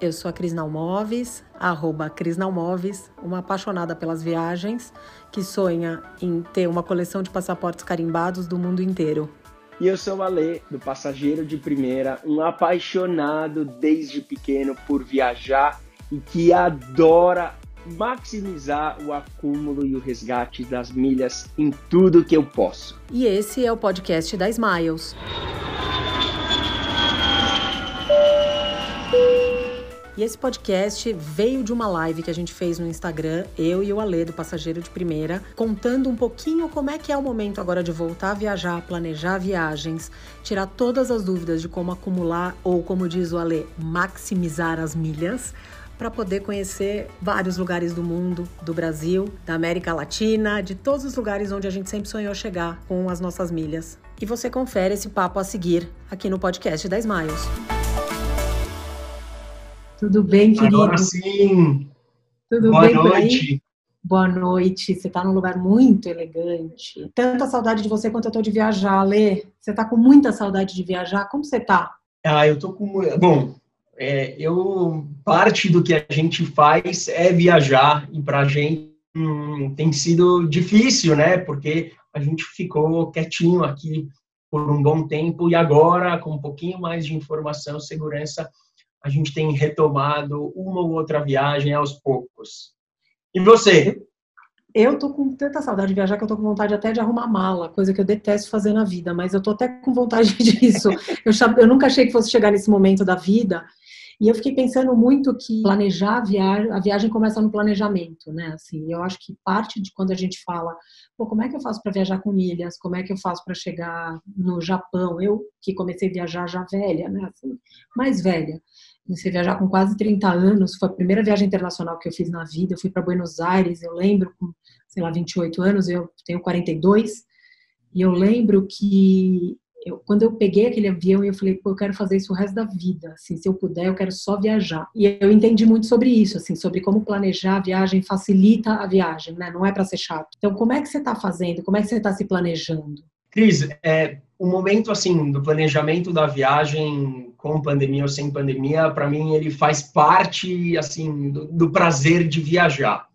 Eu sou a Cris Nalmoves, arroba Cris Nalmoves, uma apaixonada pelas viagens que sonha em ter uma coleção de passaportes carimbados do mundo inteiro. E eu sou o Alê, do Passageiro de Primeira, um apaixonado desde pequeno por viajar e que adora maximizar o acúmulo e o resgate das milhas em tudo que eu posso. E esse é o podcast da Smiles. E esse podcast veio de uma live que a gente fez no Instagram, eu e o Alê, do Passageiro de Primeira, contando um pouquinho como é que é o momento agora de voltar a viajar, planejar viagens, tirar todas as dúvidas de como acumular ou, como diz o Alê, maximizar as milhas para poder conhecer vários lugares do mundo, do Brasil, da América Latina, de todos os lugares onde a gente sempre sonhou chegar com as nossas milhas. E você confere esse papo a seguir aqui no podcast da Smiles. Tudo bem, querido? Agora sim. Tudo Boa bem noite. Boa noite. Você está num lugar muito elegante. Tanta saudade de você quanto eu tô de viajar, Lê. Você está com muita saudade de viajar? Como você está? Ah, eu tô com. Bom, é, eu parte do que a gente faz é viajar e para a gente hum, tem sido difícil, né? Porque a gente ficou quietinho aqui por um bom tempo e agora com um pouquinho mais de informação, segurança a gente tem retomado uma ou outra viagem aos poucos. E você? Eu tô com tanta saudade de viajar que eu tô com vontade até de arrumar mala, coisa que eu detesto fazer na vida, mas eu tô até com vontade disso. Eu, eu nunca achei que fosse chegar nesse momento da vida. E eu fiquei pensando muito que planejar a viagem, a viagem começa no planejamento, né? Assim, eu acho que parte de quando a gente fala, pô, como é que eu faço para viajar com milhas? Como é que eu faço para chegar no Japão? Eu que comecei a viajar já velha, né? Assim, mais velha. Comecei a viajar com quase 30 anos, foi a primeira viagem internacional que eu fiz na vida. Eu fui para Buenos Aires, eu lembro, com, sei lá, 28 anos, eu tenho 42. E eu lembro que eu, quando eu peguei aquele avião, eu falei, pô, eu quero fazer isso o resto da vida, assim, se eu puder, eu quero só viajar. E eu entendi muito sobre isso, assim, sobre como planejar a viagem facilita a viagem, né? Não é para ser chato. Então, como é que você está fazendo? Como é que você está se planejando? Cris, é, o momento, assim, do planejamento da viagem com pandemia ou sem pandemia, para mim, ele faz parte, assim, do, do prazer de viajar.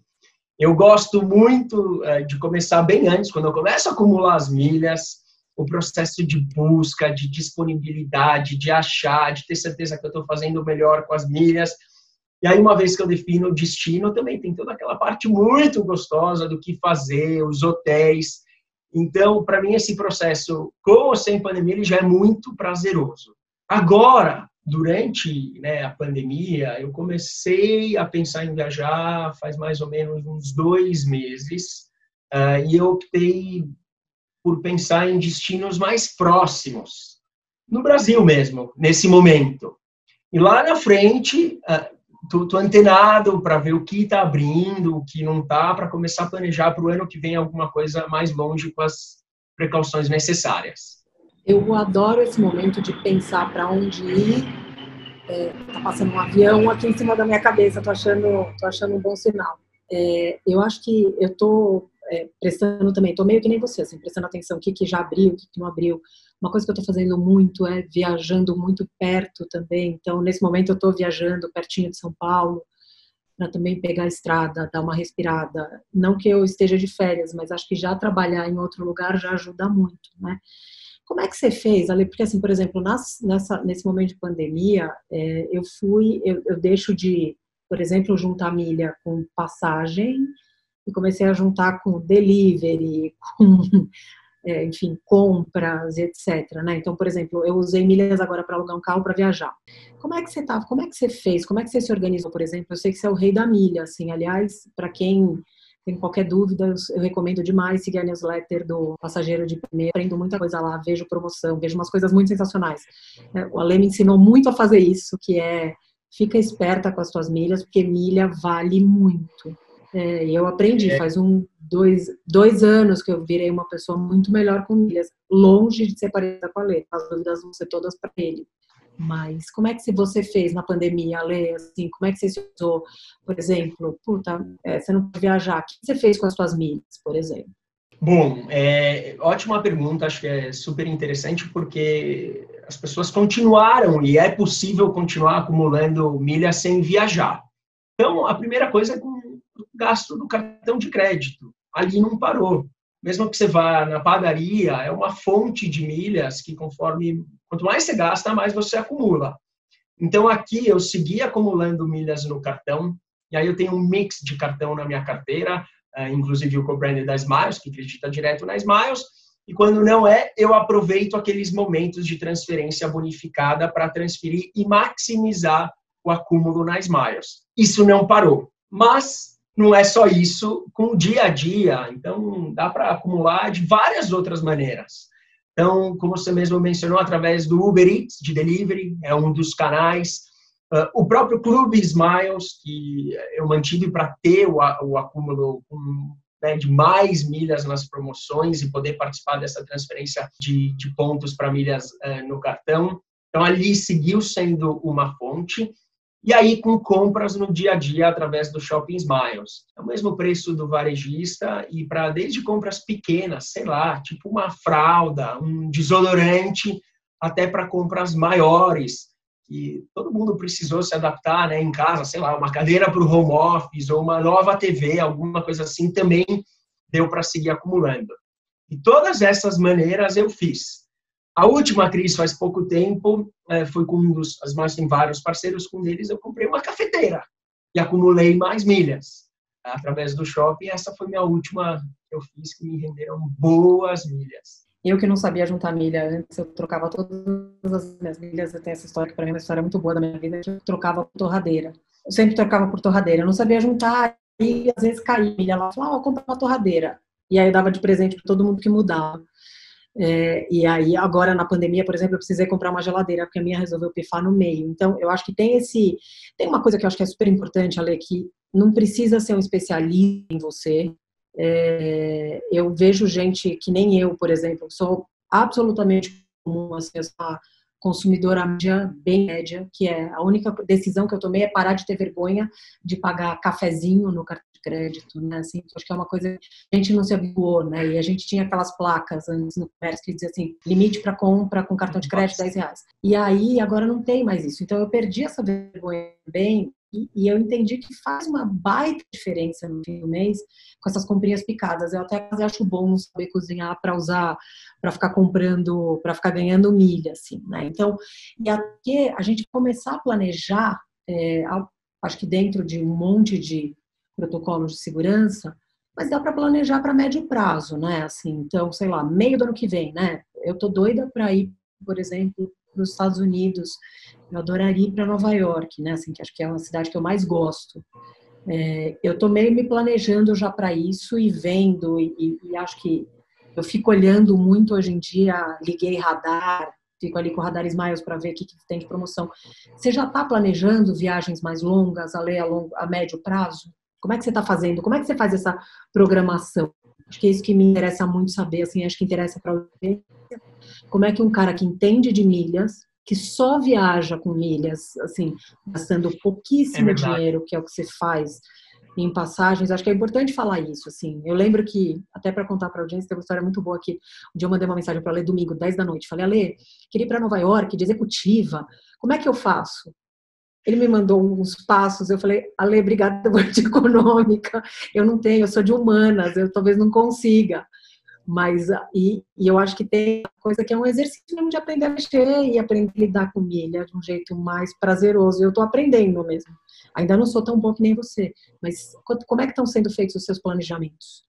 Eu gosto muito é, de começar bem antes, quando eu começo a acumular as milhas, o processo de busca, de disponibilidade, de achar, de ter certeza que eu estou fazendo o melhor com as milhas. E aí, uma vez que eu defino o destino, também tem toda aquela parte muito gostosa do que fazer, os hotéis. Então, para mim, esse processo, com ou sem pandemia, ele já é muito prazeroso. Agora, durante né, a pandemia, eu comecei a pensar em viajar faz mais ou menos uns dois meses. Uh, e eu optei por pensar em destinos mais próximos, no Brasil mesmo, nesse momento. E lá na frente, estou ah, antenado para ver o que está abrindo, o que não está, para começar a planejar para o ano que vem alguma coisa mais longe com as precauções necessárias. Eu adoro esse momento de pensar para onde ir. É, tá passando um avião aqui em cima da minha cabeça, tô achando, tô achando um bom sinal. É, eu acho que eu tô é, prestando também, tô meio que nem você, assim, prestando atenção o que, que já abriu, o que, que não abriu. Uma coisa que eu tô fazendo muito é viajando muito perto também. Então, nesse momento, eu tô viajando pertinho de São Paulo, para também pegar a estrada, dar uma respirada. Não que eu esteja de férias, mas acho que já trabalhar em outro lugar já ajuda muito, né? Como é que você fez, Ali? Porque, assim, por exemplo, nas, nessa, nesse momento de pandemia, é, eu fui, eu, eu deixo de, por exemplo, juntar milha com passagem e comecei a juntar com delivery, com, é, enfim, compras, etc. Né? Então, por exemplo, eu usei milhas agora para alugar um carro para viajar. Como é que você tá? Como é que você fez? Como é que você se organizou, por exemplo? Eu sei que você é o rei da milha, assim. Aliás, para quem tem qualquer dúvida, eu recomendo demais seguir a newsletter do Passageiro de Primeira. Aprendo muita coisa lá, vejo promoção, vejo umas coisas muito sensacionais. É, o Ale me ensinou muito a fazer isso, que é fica esperta com as suas milhas, porque milha vale muito. É, eu aprendi, é. faz um, dois, dois anos que eu virei uma pessoa muito melhor com milhas, longe de ser parecida com a Lê, as dúvidas vão ser todas para ele. Mas como é que você fez na pandemia, Lê? Assim, como é que você se usou, por exemplo, puta, é, você não pode viajar, o que você fez com as suas milhas, por exemplo? Bom, é, ótima pergunta, acho que é super interessante porque as pessoas continuaram e é possível continuar acumulando milhas sem viajar. Então, a primeira coisa é com o gasto do cartão de crédito. Ali não parou. Mesmo que você vá na padaria, é uma fonte de milhas que, conforme quanto mais você gasta, mais você acumula. Então, aqui eu segui acumulando milhas no cartão, e aí eu tenho um mix de cartão na minha carteira, eh, inclusive o co-branded da Smiles, que acredita direto na Smiles, e quando não é, eu aproveito aqueles momentos de transferência bonificada para transferir e maximizar o acúmulo na Smiles. Isso não parou. Mas não é só isso com o dia a dia, então dá para acumular de várias outras maneiras. Então, como você mesmo mencionou, através do Uber Eats de delivery, é um dos canais. Uh, o próprio Clube Smiles, que eu mantive para ter o, acúmulo né, de mais milhas nas promoções e poder participar dessa transferência de, de pontos para milhas uh, no cartão. Então, ali seguiu sendo uma fonte. E aí, com compras no dia a dia através do Shopping Smiles. É o mesmo preço do varejista e para desde compras pequenas, sei lá, tipo uma fralda, um desodorante, até para compras maiores, que todo mundo precisou se adaptar né, em casa, sei lá, uma cadeira para o home office ou uma nova TV, alguma coisa assim, também deu para seguir acumulando. E todas essas maneiras eu fiz. A última crise faz pouco tempo é, foi com um dos, as mais tem vários parceiros, com eles eu comprei uma cafeteira e acumulei mais milhas através do shopping. Essa foi minha última que eu fiz que me renderam boas milhas. Eu que não sabia juntar milha antes, eu trocava todas as minhas milhas. Eu tenho essa história que para mim é uma história muito boa da minha vida. Eu trocava por torradeira. Eu sempre trocava por torradeira. Eu não sabia juntar e às vezes caía milha lá. Falava, ah, eu comprei uma torradeira. E aí eu dava de presente para todo mundo que mudava. É, e aí, agora na pandemia, por exemplo, eu precisei comprar uma geladeira, porque a minha resolveu pifar no meio. Então, eu acho que tem esse. Tem uma coisa que eu acho que é super importante, Ale, que não precisa ser um especialista em você, é, eu vejo gente que nem eu, por exemplo, sou absolutamente comum, assim, uma consumidora média, bem média, que é a única decisão que eu tomei é parar de ter vergonha de pagar cafezinho no cartão crédito, né? Assim, acho que é uma coisa que a gente não se habituou, né? E a gente tinha aquelas placas antes no comércio que dizia assim, limite para compra com cartão de crédito 10 reais. E aí agora não tem mais isso. Então eu perdi essa vergonha bem e, eu entendi que faz uma baita diferença no fim do mês com essas comprinhas picadas. Eu até acho bom não saber cozinhar para usar, para ficar comprando, para ficar ganhando milha, assim, né? Então, e até a gente começar a planejar, é, acho que dentro de um monte de protocolos de segurança, mas dá para planejar para médio prazo, né? Assim, então, sei lá, meio do ano que vem, né? Eu tô doida para ir, por exemplo, para os Estados Unidos. Eu adoraria ir para Nova York, né? Assim, que acho que é uma cidade que eu mais gosto. É, eu estou meio me planejando já para isso e vendo, e, e, acho que eu fico olhando muito hoje em dia, liguei radar, fico ali com o radar Smiles para ver o que, que, tem de promoção. Você já está planejando viagens mais longas, a, a, longo, a médio prazo? Como é que você está fazendo? Como é que você faz essa programação? Acho que é isso que me interessa muito saber, assim, acho que interessa para você como é que um cara que entende de milhas, que só viaja com milhas, assim, gastando pouquíssimo é dinheiro, que é o que você faz em passagens, acho que é importante falar isso, assim. Eu lembro que, até para contar para a audiência, tem uma história muito boa aqui. Um dia eu mandei uma mensagem para ler domingo, 10 da noite. Falei, Ale, queria ir para Nova York de executiva. Como é que eu faço? Ele me mandou uns passos, eu falei, Ale, obrigada por de econômica. Eu não tenho, eu sou de humanas, eu talvez não consiga. Mas, ah, e, e, eu acho que tem coisa que é um exercício mesmo de aprender a mexer e aprender a lidar com milha de um jeito mais prazeroso. Eu estou aprendendo mesmo. Ainda não sou tão bom que nem você, mas como é que estão sendo feitos os seus planejamentos?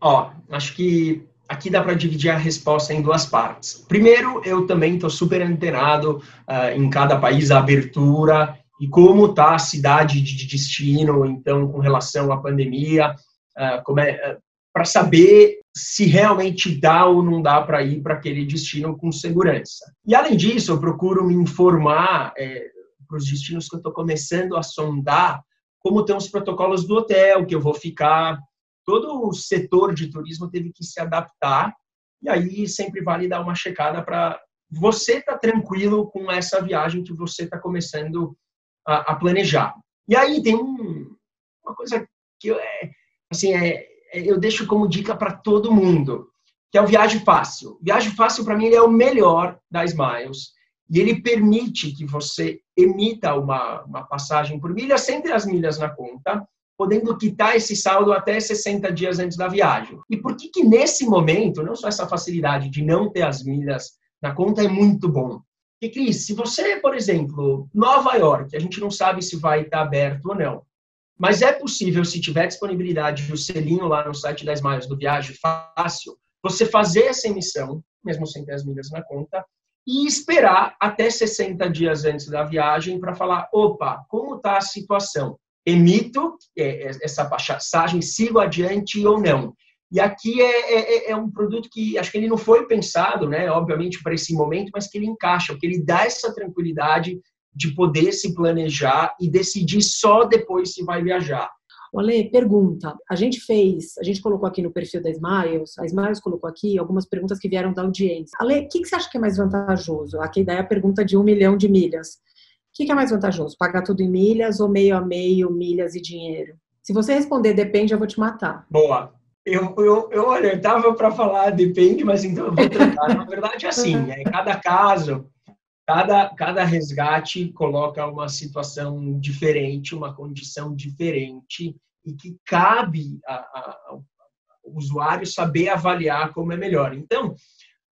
Ó, acho que aqui dá para dividir a resposta em duas partes. Primeiro, eu também estou super antenado uh, em cada país a abertura e como está a cidade de destino, então, com relação à pandemia, como é, uh, para saber se realmente dá ou não dá para ir para aquele destino com segurança. E além disso, eu procuro me informar é, para os destinos que eu estou começando a sondar, como estão os protocolos do hotel que eu vou ficar. Todo o setor de turismo teve que se adaptar e aí sempre vale dar uma checada para você tá tranquilo com essa viagem que você está começando a, a, planejar. E aí tem um, uma coisa que é, assim é eu deixo como dica para todo mundo, que é o Viagem Fácil. Viagem Fácil, para mim, ele é o melhor da Smiles. e ele permite que você emita uma, uma passagem por milha sem ter as milhas na conta, podendo quitar esse saldo até 60 dias antes da viagem. E por que que nesse momento, não só essa facilidade de não ter as milhas na conta é muito bom? Porque, Cris, se você, por exemplo, Nova York, a gente não sabe se vai estar aberto ou não, mas é possível, se tiver disponibilidade do selinho lá no site das Miles do Viagem Fácil, você fazer essa emissão, mesmo sem ter as milhas na conta, e esperar até 60 dias antes da viagem para falar, opa, como está a situação? Emito é, é, essa passagem, sigo adiante ou não? E aqui é, é, é, um produto que acho que ele não foi pensado, né, obviamente, para esse momento, mas que ele encaixa, porque ele dá essa tranquilidade de poder se planejar e decidir só depois se vai viajar. Olê, pergunta. A gente fez, a gente colocou aqui no perfil da Smiles, a Smiles colocou aqui algumas perguntas que vieram da audiência. Ale, o que, que, você acha que é mais vantajoso? Aqui daí a pergunta de um milhão de milhas. O que, que é mais vantajoso? Pagar tudo em milhas ou meio a meio, milhas e dinheiro? Se você responder depende, eu vou te matar. Boa. Eu, eu, eu olha, eu tava para falar depende, mas então eu vou tentar. Na verdade, é assim, é cada caso cada, cada resgate coloca uma situação diferente, uma condição diferente, e que cabe ao usuário saber avaliar como é melhor. Então,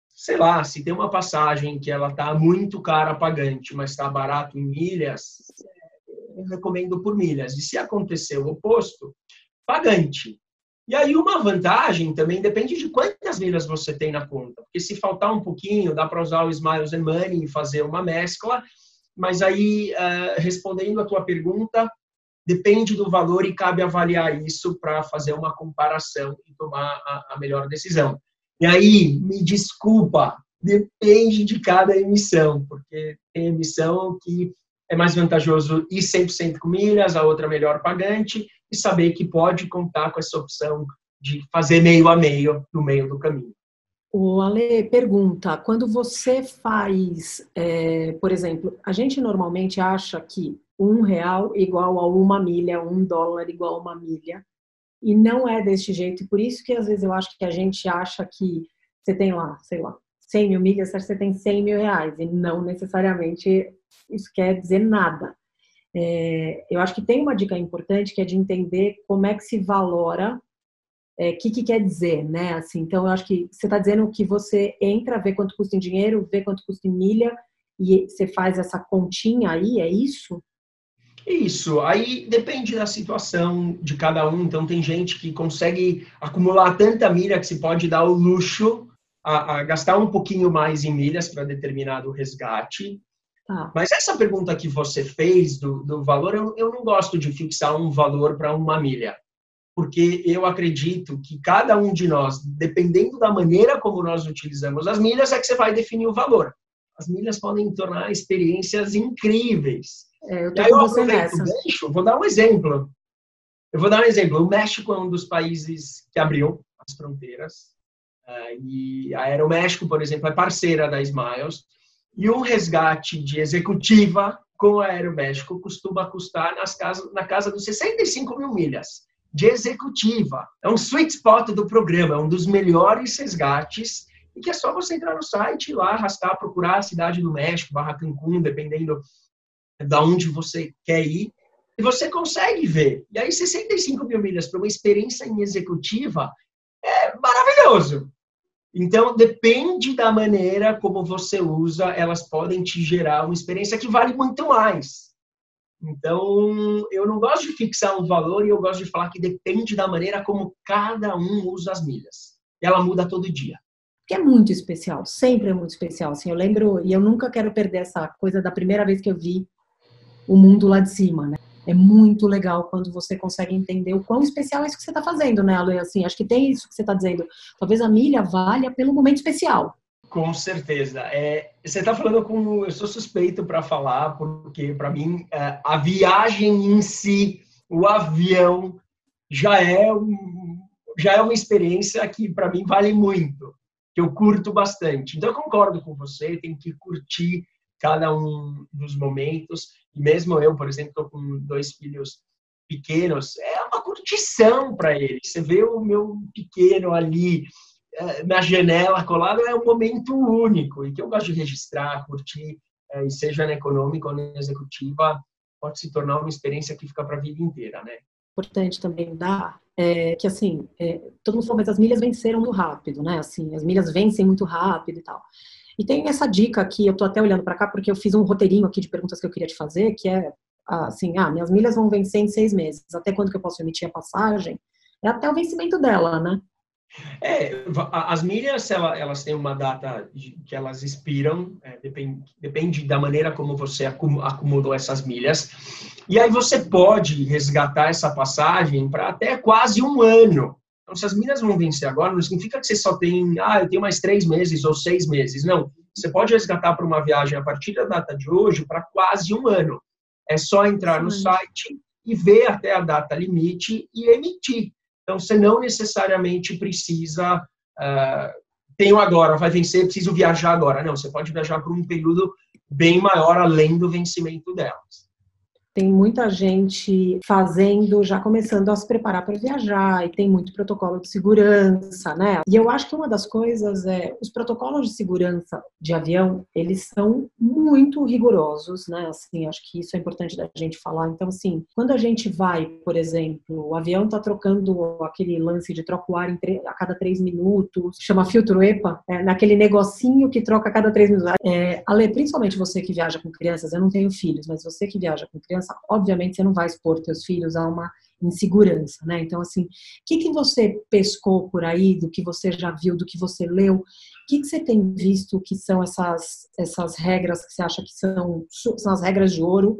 sei lá, se tem uma passagem que ela está muito cara pagante, mas está barato em milhas, eu recomendo por milhas. E se acontecer o oposto, pagante. E aí uma vantagem também depende de quantas milhas você tem na conta. Porque se faltar um pouquinho, dá para usar o Smiles and Money e fazer uma mescla. Mas aí, uh, respondendo a tua pergunta, depende do valor e cabe avaliar isso para fazer uma comparação e tomar a melhor decisão. E aí, me desculpa, depende de cada emissão, porque tem emissão que é mais vantajoso ir 100% com milhas, a outra melhor pagante, e saber que pode contar com essa opção de fazer meio a meio no meio do caminho. O Ale pergunta: quando você faz, é, por exemplo, a gente normalmente acha que um real igual a uma milha, um dólar igual a uma milha, e não é deste jeito. E por isso que às vezes eu acho que a gente acha que você tem lá, sei lá, 100 mil milhas, você tem 100 mil reais, e não necessariamente isso quer dizer nada. É, eu acho que tem uma dica importante que é de entender como é que se valora, o é, que, que quer dizer, né? Assim, então, eu acho que você está dizendo que você entra, vê quanto custa em dinheiro, vê quanto custa em milha, e você faz essa continha aí, é isso? Isso, aí depende da situação de cada um. Então, tem gente que consegue acumular tanta milha que se pode dar o luxo a, a gastar um pouquinho mais em milhas para determinado resgate. Tá. Mas essa pergunta que você fez do, do valor, eu, eu não gosto de fixar um valor para uma milha, porque eu acredito que cada um de nós, dependendo da maneira como nós utilizamos as milhas, é que você vai definir o valor. As milhas podem tornar experiências incríveis. É, eu tô com você nessa. Gancho, vou dar um exemplo. Eu vou dar um exemplo. O México é um dos países que abriu as fronteiras. Uh, e a Aeroméxico, por exemplo, é parceira da Smiles. E um resgate de executiva com Aeroméxico costuma custar nas casas, na casa dos 65 mil milhas de executiva. É um sweet spot do programa, é um dos melhores resgates e que é só você entrar no site lá arrastar, procurar a cidade do México, Barra Cancún, dependendo da onde você quer ir, e você consegue ver. E aí 65 mil milhas para uma experiência em executiva é maravilhoso. Então, depende da maneira como você usa, elas podem te gerar uma experiência que vale muito mais. Então, eu não gosto de fixar um valor e eu gosto de falar que depende da maneira como cada um usa as milhas. Ela muda todo dia. Que é muito especial, sempre é muito especial. Assim, eu lembro, e eu nunca quero perder essa coisa da primeira vez que eu vi o mundo lá de cima, né? É muito legal quando você consegue entender o quão especial é isso que você está fazendo, né, Ale? Assim, acho que tem isso que você está dizendo. Talvez a milha valha pelo momento especial. Com certeza. É, você está falando com. Eu sou suspeito para falar, porque para mim é, a viagem em si, o avião, já é, um, já é uma experiência que para mim vale muito, que eu curto bastante. Então eu concordo com você, tem que curtir cada um dos momentos. E mesmo eu, por exemplo, estou com dois filhos pequenos, é uma curtição para eles. Você vê o meu pequeno ali eh, na janela colado, é um momento único e que eu gosto de registrar, curtir. e seja na econômica ou na executiva, pode se tornar uma experiência que fica para a vida inteira, né? Importante também dar é, que assim, é, todo mundo falou, mas as milhas venceram muito rápido, né? Assim, as milhas vencem muito rápido e tal. E tem essa dica aqui, eu tô até olhando para cá porque eu fiz um roteirinho aqui de perguntas que eu queria te fazer, que é assim, ah, minhas milhas vão vencer em seis meses. Até quando que eu posso emitir a passagem? É até o vencimento dela, né? É, as milhas, elas têm uma data que elas expiram, é, depende, da maneira como você acumulou essas milhas. E aí você pode resgatar essa passagem para até quase um ano. Então, se as milhas vão vencer agora, não significa que você só tem, ah, eu tenho mais três meses ou seis meses. Não, você pode resgatar para uma viagem a partir da data de hoje para quase um ano. É só entrar no site e ver até a data limite e emitir. Então, você não necessariamente precisa, uh, tenho agora, vai vencer, preciso viajar agora. Não, você pode viajar por um período bem maior além do vencimento delas tem muita gente fazendo, já começando a se preparar para viajar, e tem muito protocolo de segurança, né? E eu acho que uma das coisas é, os protocolos de segurança de avião, eles são muito rigorosos, né? Assim, acho que isso é importante da gente falar. Então, assim, quando a gente vai, por exemplo, o avião está trocando aquele lance de troca o ar a cada três minutos, chama filtro EPA, é, naquele negocinho que troca a cada três minutos. É, Ale, principalmente você que viaja com crianças, eu não tenho filhos, mas você que viaja com crianças, criança, obviamente você não vai expor teus filhos a uma insegurança, né? Então, assim, o que, que você pescou por aí, do que você já viu, do que você leu? O que, que você tem visto que são essas, essas regras que você acha que são, são as regras de ouro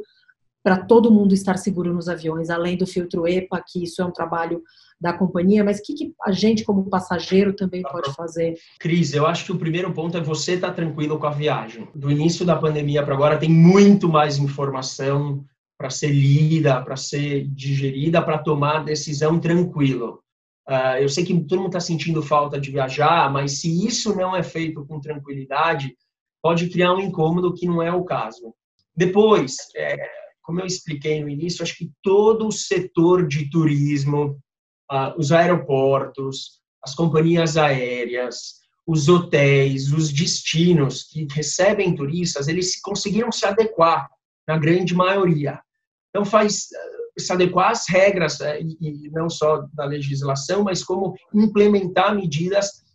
para todo mundo estar seguro nos aviões, além do filtro EPA, que isso é um trabalho da companhia, mas o que, que, a gente, como passageiro, também pode fazer? Cris, eu acho que o primeiro ponto é você estar tá tranquilo com a viagem. Do início da pandemia para agora, tem muito mais informação, para ser lida, para ser digerida, para tomar decisão tranquilo. Uh, eu sei que todo mundo está sentindo falta de viajar, mas se isso não é feito com tranquilidade, pode criar um incômodo que não é o caso. Depois, é, como eu expliquei no início, acho que todo o setor de turismo, uh, os aeroportos, as companhias aéreas, os hotéis, os destinos que recebem turistas, eles conseguiram se adequar na grande maioria. Então, faz eh, se adequar às regras, eh, e, não só da legislação, mas como implementar medidas,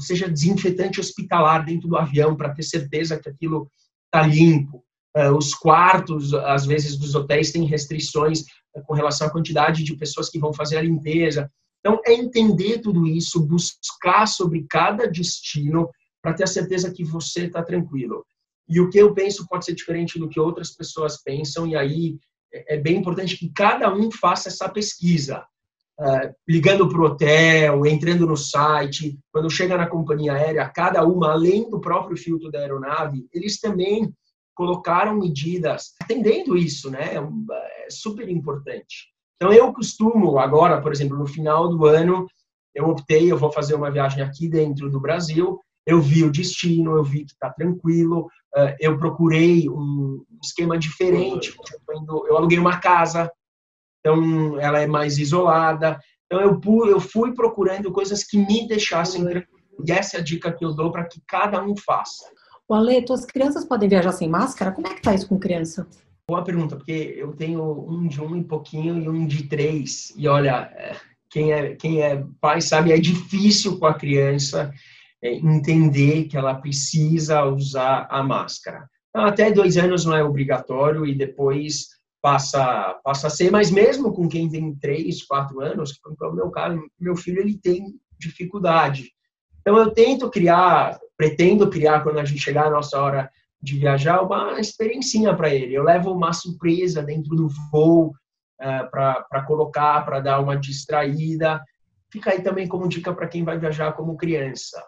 seja desinfetante hospitalar dentro do avião, para ter certeza que aquilo está limpo. Uh, os quartos, às vezes, dos hotéis têm restrições uh, com relação à quantidade de pessoas que vão fazer a limpeza. Então, é entender tudo isso, buscar sobre cada destino, para ter a certeza que você está tranquilo. E o que eu penso pode ser diferente do que outras pessoas pensam, e aí é bem importante que cada um faça essa pesquisa. Uh, ligando para o hotel, entrando no site, quando chega na companhia aérea, cada uma, além do próprio filtro da aeronave, eles também colocaram medidas atendendo isso, né? É, é super importante. Então, eu costumo, agora, por exemplo, no final do ano, eu optei, eu vou fazer uma viagem aqui dentro do Brasil, eu vi o destino, eu vi que está tranquilo, eu procurei um esquema diferente. Eu aluguei uma casa, então ela é mais isolada. Então eu, eu fui procurando coisas que me deixassem tranquilo. E essa é a dica que eu dou para que cada um faça. O Ale, tuas crianças podem viajar sem máscara? Como é que tá isso com criança? Boa pergunta, porque eu tenho um de um e pouquinho e um de três. E olha, eh, quem é, quem é pai sabe, é difícil com a criança entender que ela precisa usar a máscara. Então, até dois anos não é obrigatório e depois passa, passa a ser, mas mesmo com quem tem três, quatro anos, que é o meu caso, meu filho ele tem dificuldade. Então eu tento criar, pretendo criar quando a gente chegar à nossa hora de viajar, uma experiência para ele. Eu levo uma surpresa dentro do voo uh, é, para colocar, para dar uma distraída. Fica aí também como dica para quem vai viajar como criança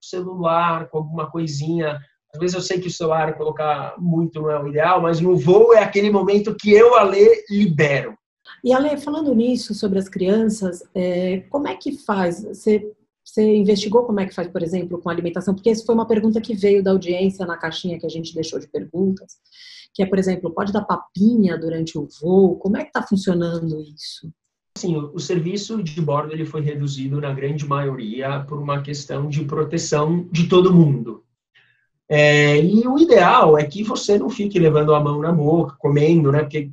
celular, com alguma coisinha. Às vezes eu sei que o celular colocar muito não é o ideal, mas no voo é aquele momento que eu, Ale, libero. E Ale, falando nisso, sobre as crianças, é, como é que faz? Você, você investigou como é que faz, por exemplo, com alimentação? Porque essa foi uma pergunta que veio da audiência na caixinha que a gente deixou de perguntas, que é, por exemplo, pode dar papinha durante o voo? Como é que está funcionando isso? Sim, o, serviço de bordo ele foi reduzido na grande maioria por uma questão de proteção de todo mundo. É, e o ideal é que você não fique levando a mão na boca, comendo, né? Porque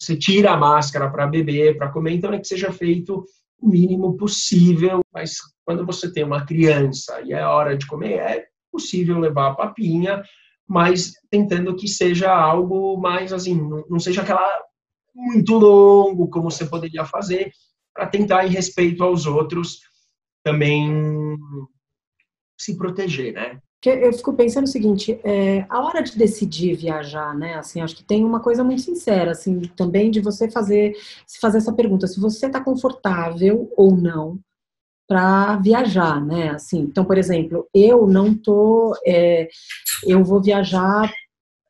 você tira a máscara para beber, para comer, então é que seja feito o mínimo possível. Mas quando você tem uma criança e é hora de comer, é possível levar a papinha, mas tentando que seja algo mais assim, não seja aquela muito longo como você poderia fazer, para tentar, em respeito aos outros, também se proteger, né? eu fico pensando o seguinte, é, a hora de decidir viajar, né? Assim, acho que tem uma coisa muito sincera, assim, também de você fazer, se fazer essa pergunta, se você está confortável ou não para viajar, né? Assim, então, por exemplo, eu não tô, é, eu vou viajar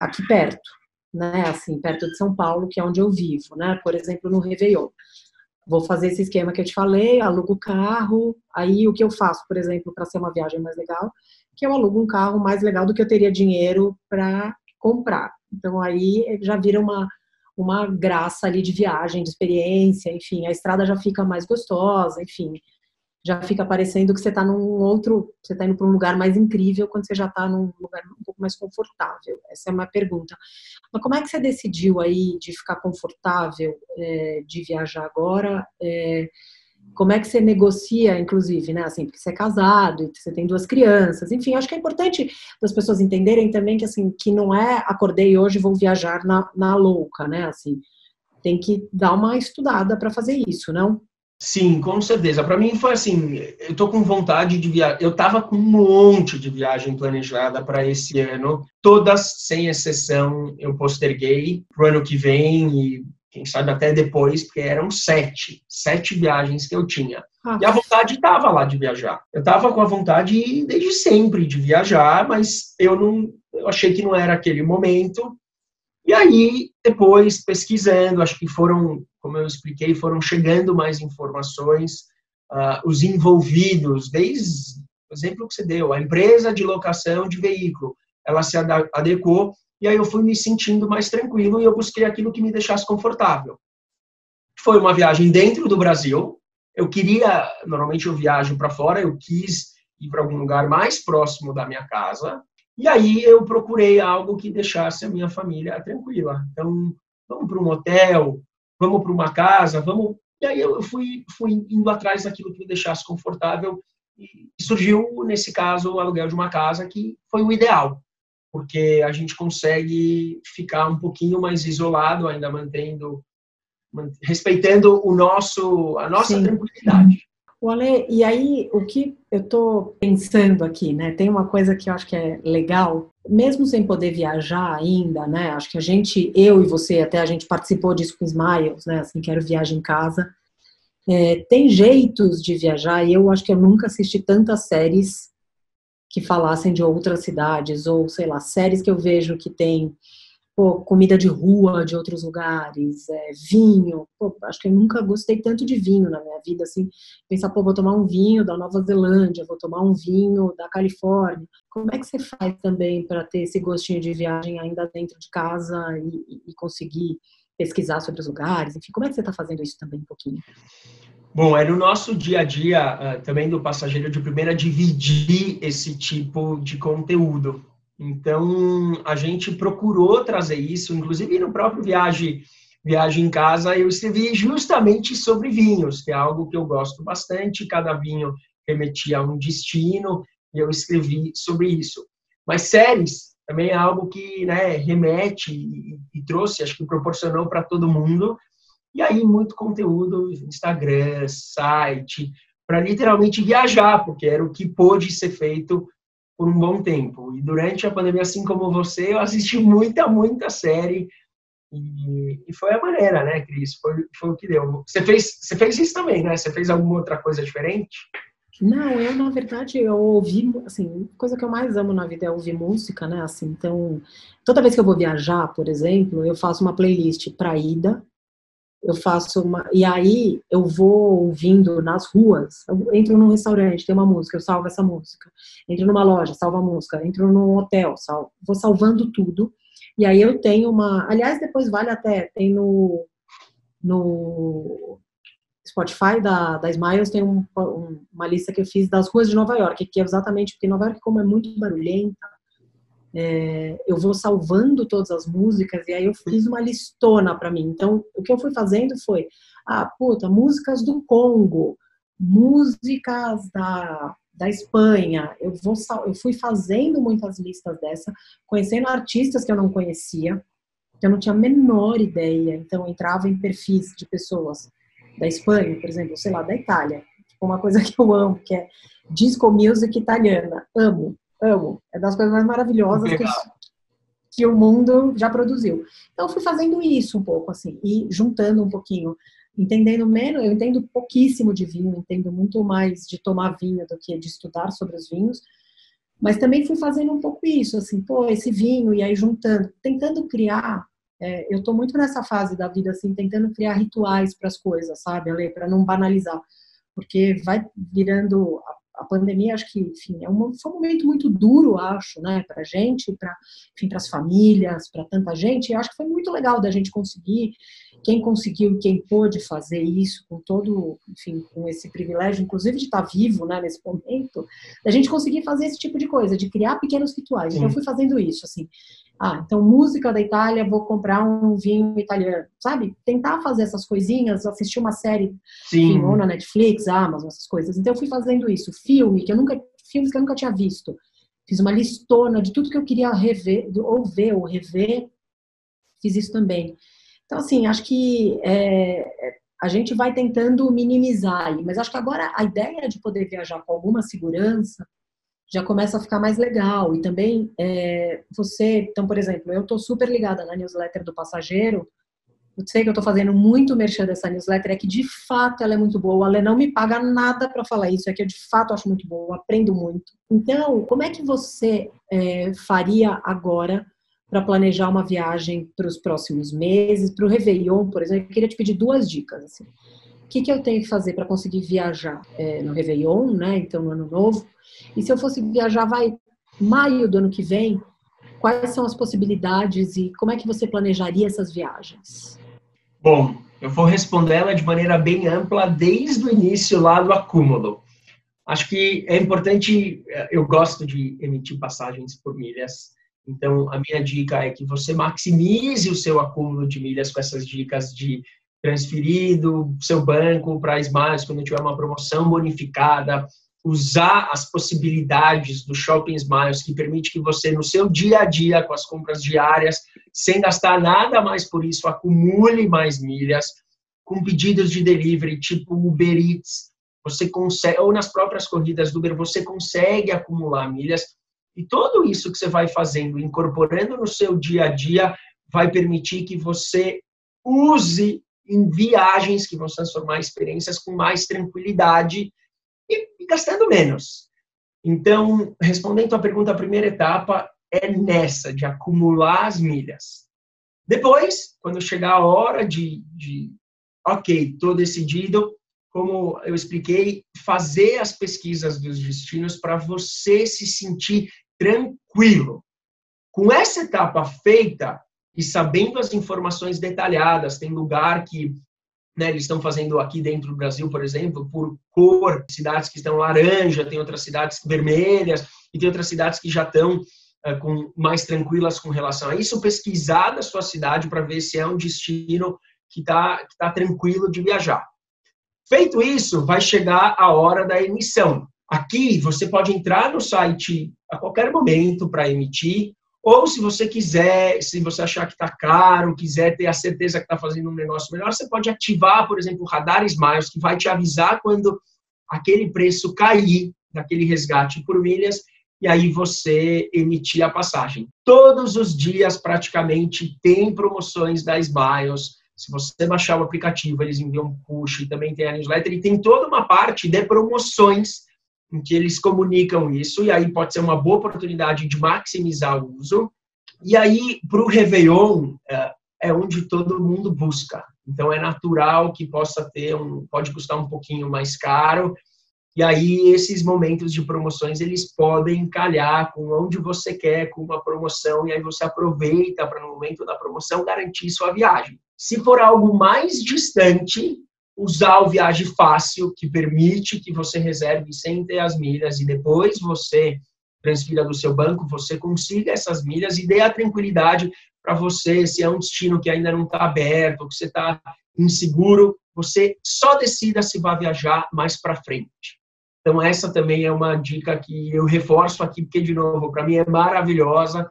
aqui perto, né? Assim, perto de São Paulo, que é onde eu vivo, né? Por exemplo, no Réveillon. Vou fazer esse esquema que eu te falei, alugo o carro, aí o que eu faço, por exemplo, para ser uma viagem mais legal, que eu alugo um carro mais legal do que eu teria dinheiro para comprar. Então aí já vira uma, uma graça ali de viagem, de experiência, enfim, a estrada já fica mais gostosa, enfim, já fica parecendo que você está num outro, você está indo para um lugar mais incrível quando você já está num lugar um pouco mais confortável. Essa é uma pergunta. Mas como é que você decidiu aí de ficar confortável é, de viajar agora? É, como é que você negocia, inclusive, né? Assim, porque você é casado, você tem duas crianças, enfim, acho que é importante as pessoas entenderem também que assim, que não é acordei hoje vou viajar na, na louca, né? Assim, tem que dar uma estudada para fazer isso, não? Sim, com certeza. Para mim foi assim, eu tô com vontade de viajar. Eu tava com um monte de viagem planejada para esse ano, todas sem exceção eu posterguei pro ano que vem e quem sabe até depois, porque eram sete, sete viagens que eu tinha. Ah. E a vontade estava lá de viajar. Eu estava com a vontade desde sempre de viajar, mas eu não, eu achei que não era aquele momento. E aí, depois, pesquisando, acho que foram, como eu expliquei, foram chegando mais informações, uh, os envolvidos, desde o exemplo que você deu, a empresa de locação de veículo, ela se adequou e aí eu fui me sentindo mais tranquilo e eu busquei aquilo que me deixasse confortável. Foi uma viagem dentro do Brasil. Eu queria, normalmente eu viajo para fora, eu quis ir para algum lugar mais próximo da minha casa. E aí eu procurei algo que deixasse a minha família tranquila. Então, vamos para um hotel, vamos para uma casa, vamos. E aí eu fui, fui indo atrás daquilo que me deixasse confortável e surgiu, nesse caso, o aluguel de uma casa que foi o ideal porque a gente consegue ficar um pouquinho mais isolado, ainda mantendo, respeitando o nosso, a nossa Sim. tranquilidade. O Ale, e aí o que eu estou pensando aqui, né? Tem uma coisa que eu acho que é legal, mesmo sem poder viajar ainda, né? Acho que a gente, eu e você, até a gente participou disso com Smiles, né? Assim, quero viagem em casa. É, tem jeitos de viajar e eu acho que eu nunca assisti tantas séries que falassem de outras cidades, ou sei lá, séries que eu vejo que tem pô, comida de rua de outros lugares, é, vinho. Pô, acho que eu nunca gostei tanto de vinho na minha vida, assim, pensar, pô, vou tomar um vinho da Nova Zelândia, vou tomar um vinho da Califórnia. Como é que você faz também para ter esse gostinho de viagem ainda dentro de casa e, e conseguir pesquisar sobre os lugares? Enfim, como é que você está fazendo isso também um pouquinho? Bom, é no nosso dia a dia uh, também do passageiro de primeira dividir esse tipo de conteúdo. Então, a gente procurou trazer isso, inclusive no próprio viagem Viagem em Casa, eu escrevi justamente sobre vinhos, que é algo que eu gosto bastante. Cada vinho remetia a um destino, e eu escrevi sobre isso. Mas séries também é algo que né, remete e, e trouxe, acho que proporcionou para todo mundo e aí, muito conteúdo, Instagram, site, para literalmente viajar, porque era o que pôde ser feito por um bom tempo. E durante a pandemia, assim como você, eu assisti muita, muita série. E, e foi a maneira, né, Cris? Foi, foi o que deu. Você fez, você fez isso também, né? Você fez alguma outra coisa diferente? Não, eu na verdade eu ouvi, assim, coisa que eu mais amo na vida é ouvir música, né? Assim, então, toda vez que eu vou viajar, por exemplo, eu faço uma playlist para ida eu faço uma. E aí eu vou ouvindo nas ruas. Eu entro num restaurante, tem uma música, eu salvo essa música. Entro numa loja, salvo a música. Entro num hotel, salvo. Vou salvando tudo. E aí eu tenho uma. Aliás, depois vale até. Tem no. No Spotify da, da Smiles tem um, um, uma lista que eu fiz das ruas de Nova York, que é exatamente porque Nova York, como é muito barulhenta, é, eu vou salvando todas as músicas e aí eu fiz uma listona para mim. Então, o que eu fui fazendo foi, ah, puta, músicas do Congo, músicas da, da Espanha. Eu, vou, eu fui fazendo muitas listas dessa, conhecendo artistas que eu não conhecia, que eu não tinha a menor ideia. Então, eu entrava em perfis de pessoas da Espanha, por exemplo, sei lá, da Itália. Tipo, uma coisa que eu amo, que é disco music italiana. Amo, amo. É das coisas mais maravilhosas que, que, o mundo já produziu. Então, eu fui fazendo isso um pouco, assim, e juntando um pouquinho, entendendo menos, eu entendo pouquíssimo de vinho, entendo muito mais de tomar vinho do que de estudar sobre os vinhos, mas também fui fazendo um pouco isso, assim, pô, esse vinho, e aí juntando, tentando criar é, eu estou muito nessa fase da vida, assim, tentando criar rituais para as coisas, sabe, Ale, para não banalizar. Porque vai virando. A, a pandemia, acho que, enfim, é um, foi um momento muito duro, acho, né, para a gente, para as famílias, para tanta gente. E acho que foi muito legal da gente conseguir quem conseguiu e quem pôde fazer isso com todo, enfim, com esse privilégio, inclusive de estar vivo, né, nesse momento, a gente conseguir fazer esse tipo de coisa, de criar pequenos rituais. Sim. Então, eu fui fazendo isso, assim. Ah, então música da Itália, vou comprar um vinho italiano, sabe? Tentar fazer essas coisinhas, assistir uma série Sim. ou na Netflix, Amazon, essas coisas. Então eu fui fazendo isso. Filme, que eu nunca, filmes que eu nunca tinha visto. Fiz uma listona de tudo que eu queria rever, ou ver ou rever. Fiz isso também. Então, assim, acho que é, a gente vai tentando minimizar, mas acho que agora a ideia de poder viajar com alguma segurança já começa a ficar mais legal. E também é, você, então, por exemplo, eu estou super ligada na newsletter do passageiro. Eu sei que eu estou fazendo muito merchan dessa newsletter, é que de fato ela é muito boa. Ale não me paga nada para falar isso, é que eu de fato acho muito boa, aprendo muito. Então, como é que você é, faria agora para planejar uma viagem para os próximos meses, para o Réveillon, por exemplo? Eu queria te pedir duas dicas. Assim. O que, que eu tenho que fazer para conseguir viajar é, no Réveillon, né? Então, no Ano Novo e se eu fosse viajar, vai maio do ano que vem, quais são as possibilidades e como é que você planejaria essas viagens? Bom, eu vou responder ela de maneira bem ampla desde o início lá do acúmulo. Acho que é importante, eu gosto de emitir passagens por milhas, então a minha dica é que você maximize o seu acúmulo de milhas com essas dicas de transferir do seu banco para Smiles quando tiver uma promoção bonificada, usar as possibilidades do Shopping Smiles, que permite que você, no seu dia a dia, com as compras diárias, sem gastar nada mais por isso, acumule mais milhas, com pedidos de delivery, tipo Uber Eats, você consegue, ou nas próprias corridas do Uber, você consegue acumular milhas. E tudo isso que você vai fazendo, incorporando no seu dia a dia, vai permitir que você use em viagens que vão transformar experiências com mais tranquilidade e, gastando menos. Então, respondendo à pergunta, a primeira etapa é nessa, de acumular as milhas. Depois, quando chegar a hora de, de ok, estou decidido, como eu expliquei, fazer as pesquisas dos destinos para você se sentir tranquilo. Com essa etapa feita e sabendo as informações detalhadas, tem lugar que né, eles estão fazendo aqui dentro do Brasil, por exemplo, por cor, cidades que estão laranja, tem outras cidades vermelhas, e tem outras cidades que já estão uh, com, mais tranquilas com relação a isso. Pesquisar da sua cidade para ver se é um destino que está que tá tranquilo de viajar. Feito isso, vai chegar a hora da emissão. Aqui você pode entrar no site a qualquer momento para emitir, ou se você quiser, se você achar que está caro, quiser ter a certeza que está fazendo um negócio melhor, você pode ativar, por exemplo, o Radar Smiles, que vai te avisar quando aquele preço cair daquele resgate por milhas e aí você emitir a passagem. Todos os dias, praticamente, tem promoções da Smiles. Se você baixar o aplicativo, eles enviam um push, também tem a newsletter, e tem toda uma parte de promoções em que eles comunicam isso, e aí pode ser uma boa oportunidade de maximizar o uso. E aí, para o Réveillon, é, é onde todo mundo busca. Então, é natural que possa ter um, pode custar um pouquinho mais caro, e aí esses momentos de promoções, eles podem calhar com onde você quer, com uma promoção, e aí você aproveita para, no momento da promoção, garantir sua viagem. Se for algo mais distante, usar o Viagem Fácil, que permite que você reserve sem ter as milhas e depois você transfira do seu banco, você consiga essas milhas e dê a tranquilidade para você, se é um destino que ainda não está aberto, que você está inseguro, você só decida se vai viajar mais para frente. Então, essa também é uma dica que eu reforço aqui, porque, de novo, para mim é maravilhosa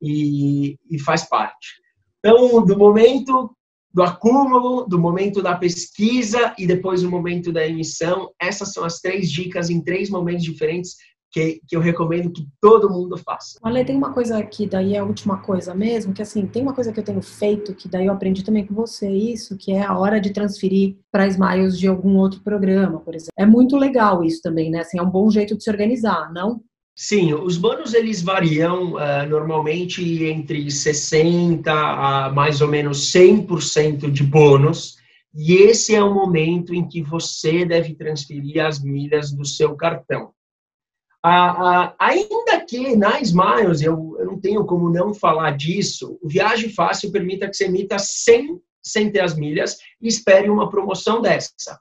e, e faz parte. Então, do momento do acúmulo, do momento da pesquisa e depois do momento da emissão, essas são as três dicas em três momentos diferentes que, que eu recomendo que todo mundo faça. Olha, tem uma coisa que daí é a última coisa mesmo, que assim, tem uma coisa que eu tenho feito, que daí eu aprendi também com você, isso, que é a hora de transferir para Smiles de algum outro programa, por exemplo. É muito legal isso também, né? Assim, é um bom jeito de se organizar, não? Sim, os bônus eles variam uh, normalmente entre 60% a mais ou menos 100% de bônus, e esse é o momento em que você deve transferir as milhas do seu cartão. Ainda que na Smiles, eu, eu, não tenho como não falar disso, o Viagem Fácil permita que você emita 100, sem ter as milhas e espere uma promoção dessa.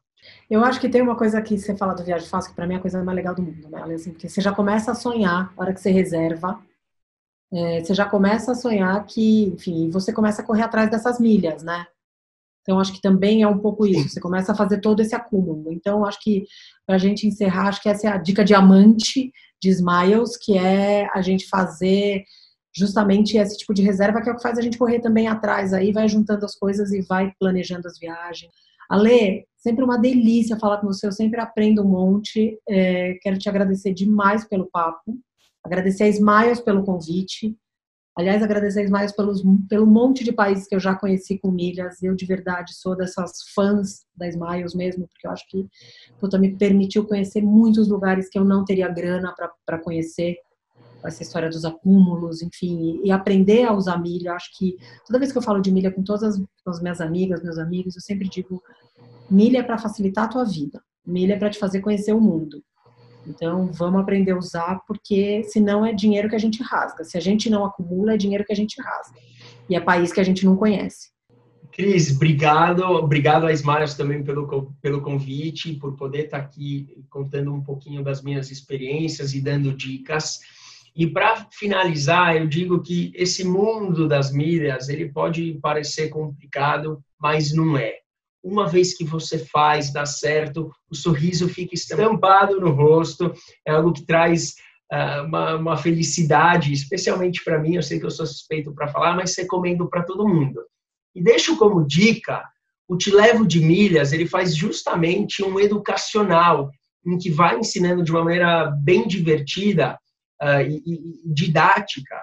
Eu acho que tem uma coisa que você fala do Viagem Fácil, que para mim é a coisa mais legal do mundo, né? Assim, porque você já começa a sonhar, na hora que você reserva, é, você já começa a sonhar que, enfim, você começa a correr atrás dessas milhas, né? Então, acho que também é um pouco isso. Você começa a fazer todo esse acúmulo. Então, acho que, para a gente encerrar, acho que essa é a dica diamante de Smiles, que é a gente fazer justamente esse tipo de reserva, que é o que faz a gente correr também atrás aí, vai juntando as coisas e vai planejando as viagens. Ale, sempre uma delícia falar com você, eu sempre aprendo um monte. É, quero te agradecer demais pelo papo, agradecer a Smiles pelo convite. Aliás, agradecer mais pelos, pelo monte de países que eu já conheci com milhas. Eu, de verdade, sou dessas fãs da Smiles mesmo, porque eu acho que puta, me permitiu conhecer muitos lugares que eu não teria grana para conhecer. Essa história dos acúmulos, enfim, e aprender a usar milha. Eu acho que toda vez que eu falo de milha com todas as minhas amigas, meus amigos, eu sempre digo: milha é para facilitar a tua vida, milha é para te fazer conhecer o mundo. Então, vamos aprender a usar, porque senão é dinheiro que a gente rasga. Se a gente não acumula, é dinheiro que a gente rasga. E é país que a gente não conhece. Cris, obrigado. Obrigado a Smiles também pelo, pelo convite, por poder estar aqui contando um pouquinho das minhas experiências e dando dicas. E para finalizar, eu digo que esse mundo das milhas, ele pode parecer complicado, mas não é uma vez que você faz, dá certo, o sorriso fica estampado no rosto, é algo que traz uh, uma, uma, felicidade, especialmente para mim, eu sei que eu sou suspeito para falar, mas recomendo para todo mundo. E deixo como dica, o Te Levo de Milhas, ele faz justamente um educacional, em que vai ensinando de uma maneira bem divertida uh, e, didática,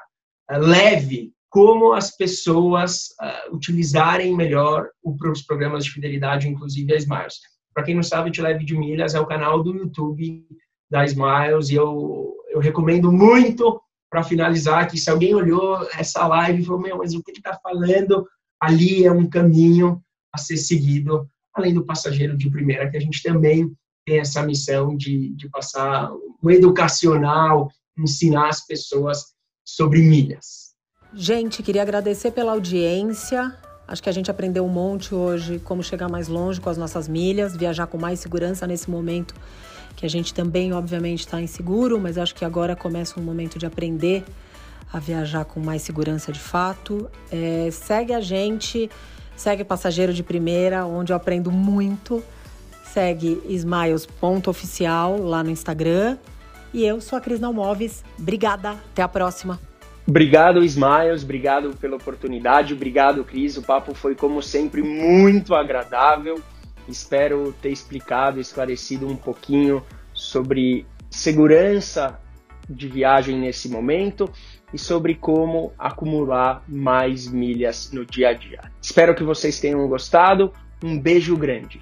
uh, leve, como as pessoas uh, utilizarem melhor os programas de fidelidade, inclusive a Smiles. Para quem não sabe, o Te Leve de Milhas é o canal do YouTube da Smiles e eu, eu recomendo muito para finalizar que se alguém olhou essa live e falou, meu, mas o que ele está falando ali é um caminho a ser seguido, além do passageiro de primeira, que a gente também tem essa missão de, de passar um educacional, ensinar as pessoas sobre milhas. Gente, queria agradecer pela audiência. Acho que a gente aprendeu um monte hoje como chegar mais longe com as nossas milhas, viajar com mais segurança nesse momento que a gente também, obviamente, está inseguro, mas acho que agora começa um momento de aprender a viajar com mais segurança de fato. É, segue a gente, segue Passageiro de Primeira, onde eu aprendo muito. Segue smiles.oficial lá no Instagram. E eu sou a Cris Nalmoves. Obrigada, até a próxima. Obrigado, Smiles, obrigado pela oportunidade, obrigado, Cris. O papo foi, como sempre, muito agradável. Espero ter explicado, esclarecido um pouquinho sobre segurança de viagem nesse momento e sobre como acumular mais milhas no dia a dia. Espero que vocês tenham gostado. Um beijo grande.